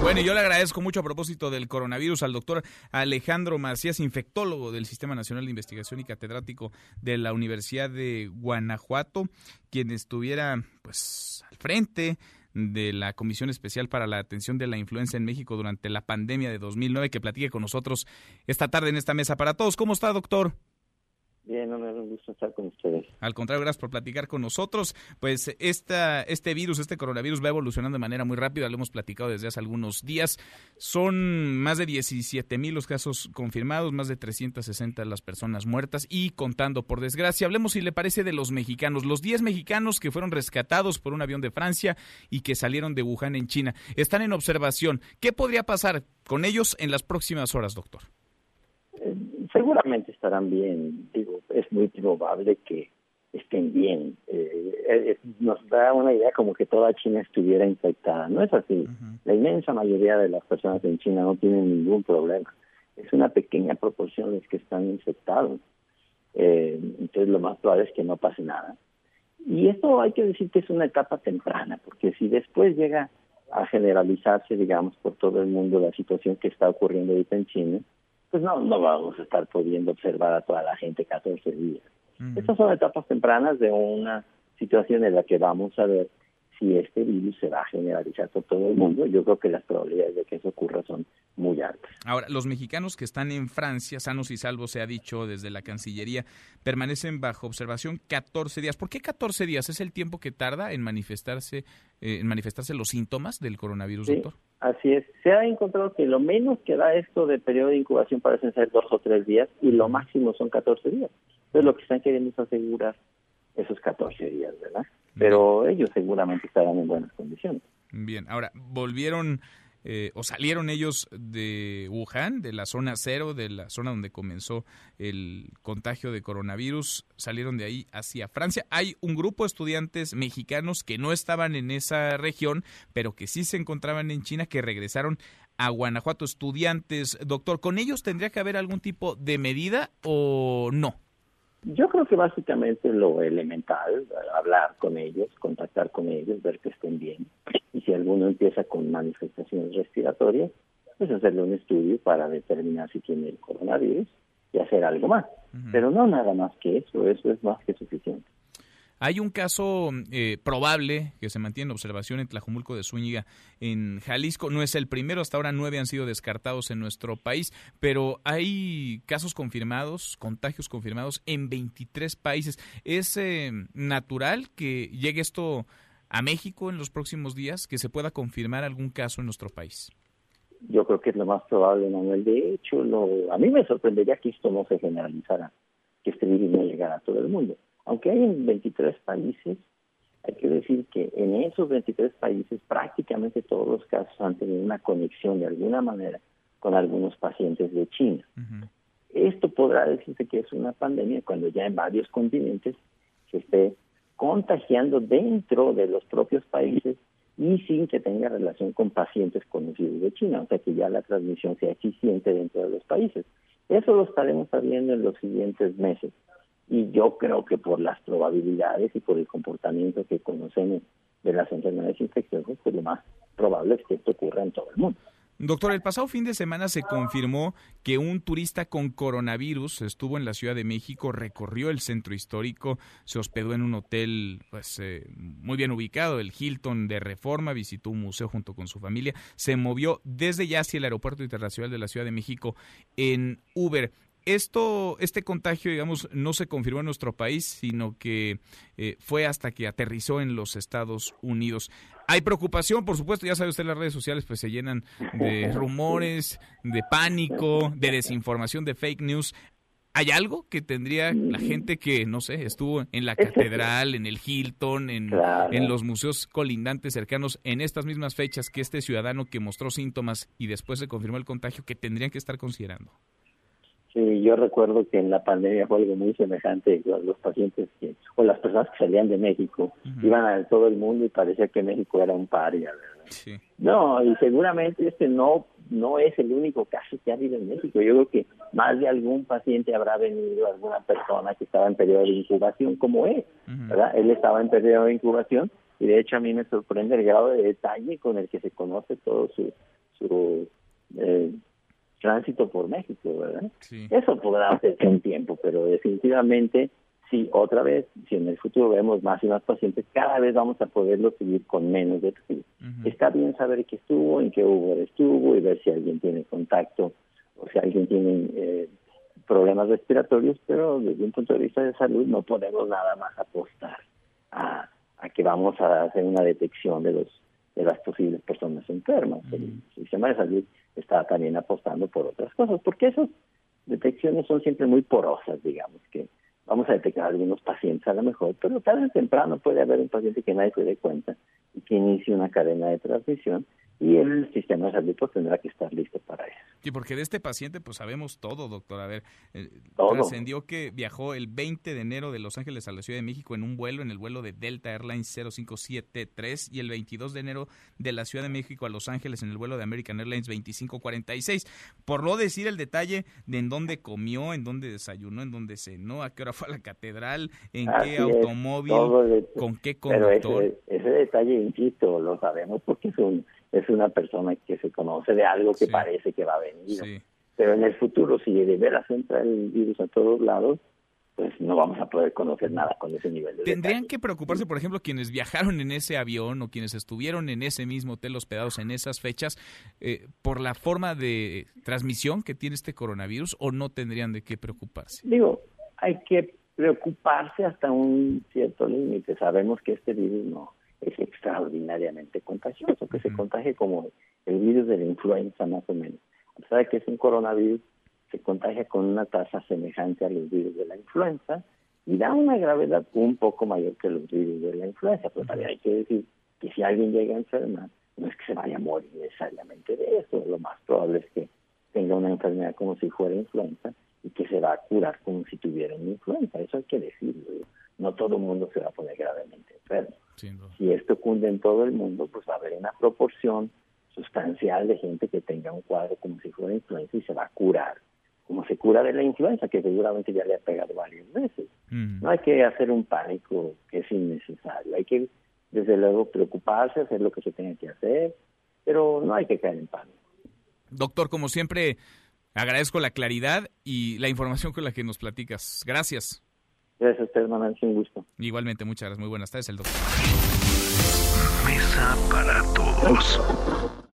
Bueno, yo le agradezco mucho a propósito del coronavirus al doctor Alejandro Macías, infectólogo del Sistema Nacional de Investigación y catedrático de la Universidad de Guanajuato, quien estuviera pues al frente de la Comisión Especial para la Atención de la Influenza en México durante la pandemia de 2009, que platique con nosotros esta tarde en esta mesa para todos. ¿Cómo está, doctor? Bien, no un gusto estar con ustedes. Al contrario, gracias por platicar con nosotros. Pues esta, este virus, este coronavirus va evolucionando de manera muy rápida, lo hemos platicado desde hace algunos días. Son más de 17 mil los casos confirmados, más de 360 las personas muertas y contando, por desgracia. Hablemos, si le parece, de los mexicanos. Los 10 mexicanos que fueron rescatados por un avión de Francia y que salieron de Wuhan en China están en observación. ¿Qué podría pasar con ellos en las próximas horas, doctor? Eh, seguramente estarán bien. Digo, es muy probable que estén bien. Eh, eh, nos da una idea como que toda China estuviera infectada. No es así. La inmensa mayoría de las personas en China no tienen ningún problema. Es una pequeña proporción de los que están infectados. Eh, entonces lo más probable es que no pase nada. Y esto hay que decir que es una etapa temprana, porque si después llega a generalizarse, digamos, por todo el mundo la situación que está ocurriendo ahorita en China, pues no, no vamos a estar pudiendo observar a toda la gente 14 días. Estas son etapas tempranas de una situación en la que vamos a ver si este virus se va a generalizar por todo el mundo. Yo creo que las probabilidades de que eso ocurra son muy altas. Ahora, los mexicanos que están en Francia, sanos y salvos, se ha dicho desde la Cancillería, permanecen bajo observación 14 días. ¿Por qué 14 días? ¿Es el tiempo que tarda en manifestarse, eh, en manifestarse los síntomas del coronavirus, doctor? Así es. Se ha encontrado que lo menos que da esto de periodo de incubación parecen ser dos o tres días y lo máximo son 14 días. Entonces lo que están queriendo es asegurar esos 14 días, ¿verdad? Pero ellos seguramente estarán en buenas condiciones. Bien, ahora, ¿volvieron eh, o salieron ellos de Wuhan, de la zona cero, de la zona donde comenzó el contagio de coronavirus, salieron de ahí hacia Francia. Hay un grupo de estudiantes mexicanos que no estaban en esa región, pero que sí se encontraban en China, que regresaron a Guanajuato. Estudiantes, doctor, ¿con ellos tendría que haber algún tipo de medida o no? Yo creo que básicamente lo elemental, hablar con ellos, contactar con ellos, ver que estén bien. Y si alguno empieza con manifestaciones respiratorias, pues hacerle un estudio para determinar si tiene el coronavirus y hacer algo más. Pero no nada más que eso, eso es más que suficiente. Hay un caso eh, probable que se mantiene en observación en Tlajumulco de Zúñiga, en Jalisco. No es el primero, hasta ahora nueve han sido descartados en nuestro país, pero hay casos confirmados, contagios confirmados en 23 países. ¿Es eh, natural que llegue esto a México en los próximos días, que se pueda confirmar algún caso en nuestro país? Yo creo que es lo más probable, Manuel. De hecho, a mí me sorprendería que esto no se generalizara, que este virus no llegara a todo el mundo aunque hay en 23 países, hay que decir que en esos 23 países prácticamente todos los casos han tenido una conexión de alguna manera con algunos pacientes de China. Esto podrá decirse que es una pandemia cuando ya en varios continentes se esté contagiando dentro de los propios países y sin que tenga relación con pacientes conocidos de China, o sea que ya la transmisión sea eficiente dentro de los países. Eso lo estaremos sabiendo en los siguientes meses y yo creo que por las probabilidades y por el comportamiento que conocemos de las enfermedades infecciosas, pues lo más probable es que esto ocurra en todo el mundo. Doctor, el pasado fin de semana se confirmó que un turista con coronavirus estuvo en la Ciudad de México, recorrió el centro histórico, se hospedó en un hotel pues, eh, muy bien ubicado, el Hilton de Reforma, visitó un museo junto con su familia, se movió desde ya hacia el Aeropuerto Internacional de la Ciudad de México en Uber esto, este contagio, digamos, no se confirmó en nuestro país, sino que eh, fue hasta que aterrizó en los Estados Unidos. Hay preocupación, por supuesto, ya sabe usted, las redes sociales pues se llenan de rumores, de pánico, de desinformación, de fake news. ¿Hay algo que tendría la gente que, no sé, estuvo en la catedral, en el Hilton, en, en, los museos colindantes cercanos, en estas mismas fechas que este ciudadano que mostró síntomas y después se confirmó el contagio, que tendrían que estar considerando? Sí, yo recuerdo que en la pandemia fue algo muy semejante. Los pacientes que, o las personas que salían de México iban a todo el mundo y parecía que México era un paria, ¿verdad? No, y seguramente este no no es el único caso que ha habido en México. Yo creo que más de algún paciente habrá venido, alguna persona que estaba en periodo de incubación, como él, ¿verdad? Él estaba en periodo de incubación y de hecho a mí me sorprende el grado de detalle con el que se conoce todo su, su eh, tránsito por México, ¿verdad? Eso podrá hacerse un tiempo, pero definitivamente sí, otra vez, si en el futuro vemos más y más pacientes, cada vez vamos a poderlo seguir con menos detalles. Está bien saber qué estuvo, en qué lugar estuvo y ver si alguien tiene contacto o si alguien tiene eh, problemas respiratorios, pero desde un punto de vista de salud no podemos nada más apostar a, que vamos a hacer una detección de los de las posibles personas enfermas. El sistema de salud está también apostando por otras cosas, porque esas detecciones son siempre muy porosas, digamos, que vamos a detectar algunos pacientes a lo mejor, pero tarde o temprano puede haber un paciente que nadie se dé cuenta y que inicie una cadena de transmisión y el sistema de salud pues, tendrá que estar listo para eso. Sí, porque de este paciente pues sabemos todo, doctor. A ver, eh, trascendió que viajó el 20 de enero de Los Ángeles a la Ciudad de México en un vuelo, en el vuelo de Delta Airlines 0573 y el 22 de enero de la Ciudad de México a Los Ángeles en el vuelo de American Airlines 2546. Por no decir el detalle de en dónde comió, en dónde desayunó, en dónde cenó, a qué hora fue a la catedral, en qué automóvil, con qué conductor. Ese, ese, detalle, insisto, lo sabemos porque es un es una persona que se conoce de algo que parece que va a venir. Pero en el futuro, si de veras entra el virus a todos lados, pues no vamos a poder conocer nada con ese nivel de ¿Tendrían que preocuparse, por ejemplo, quienes viajaron en ese avión o quienes estuvieron en ese mismo hotel hospedados en esas fechas eh, por la forma de transmisión que tiene este coronavirus o no tendrían de qué preocuparse? Digo, hay que preocuparse hasta un cierto límite. Sabemos que este virus no es extraordinariamente contagioso, que se contagie como el virus de la influenza más o menos. A pesar de que es un coronavirus, se contagia con una tasa semejante a los virus de la influenza y da una gravedad un poco mayor que los virus de la influenza, pero también hay que decir que si alguien llega a enfermar, no es que se vaya a morir necesariamente de eso, lo más probable es que tenga una enfermedad como si fuera influenza y que se va a curar como si tuviera una influenza, eso hay que decirlo. No todo el mundo se va a poner gravemente enfermo. Si esto cunde en todo el mundo, pues va a haber una proporción sustancial de gente que tenga un cuadro como si fuera influenza y se va a curar, como se cura de la influenza, que seguramente ya le ha pegado varias veces. No hay que hacer un pánico que es innecesario, hay que desde luego preocuparse, hacer lo que se tenga que hacer, pero no hay que caer en pánico. Doctor, como siempre, agradezco la claridad y la información con la que nos platicas. Gracias. Gracias a usted, hermano, un gusto. Igualmente, muchas gracias. Muy buenas tardes, el doctor. Mesa para todos.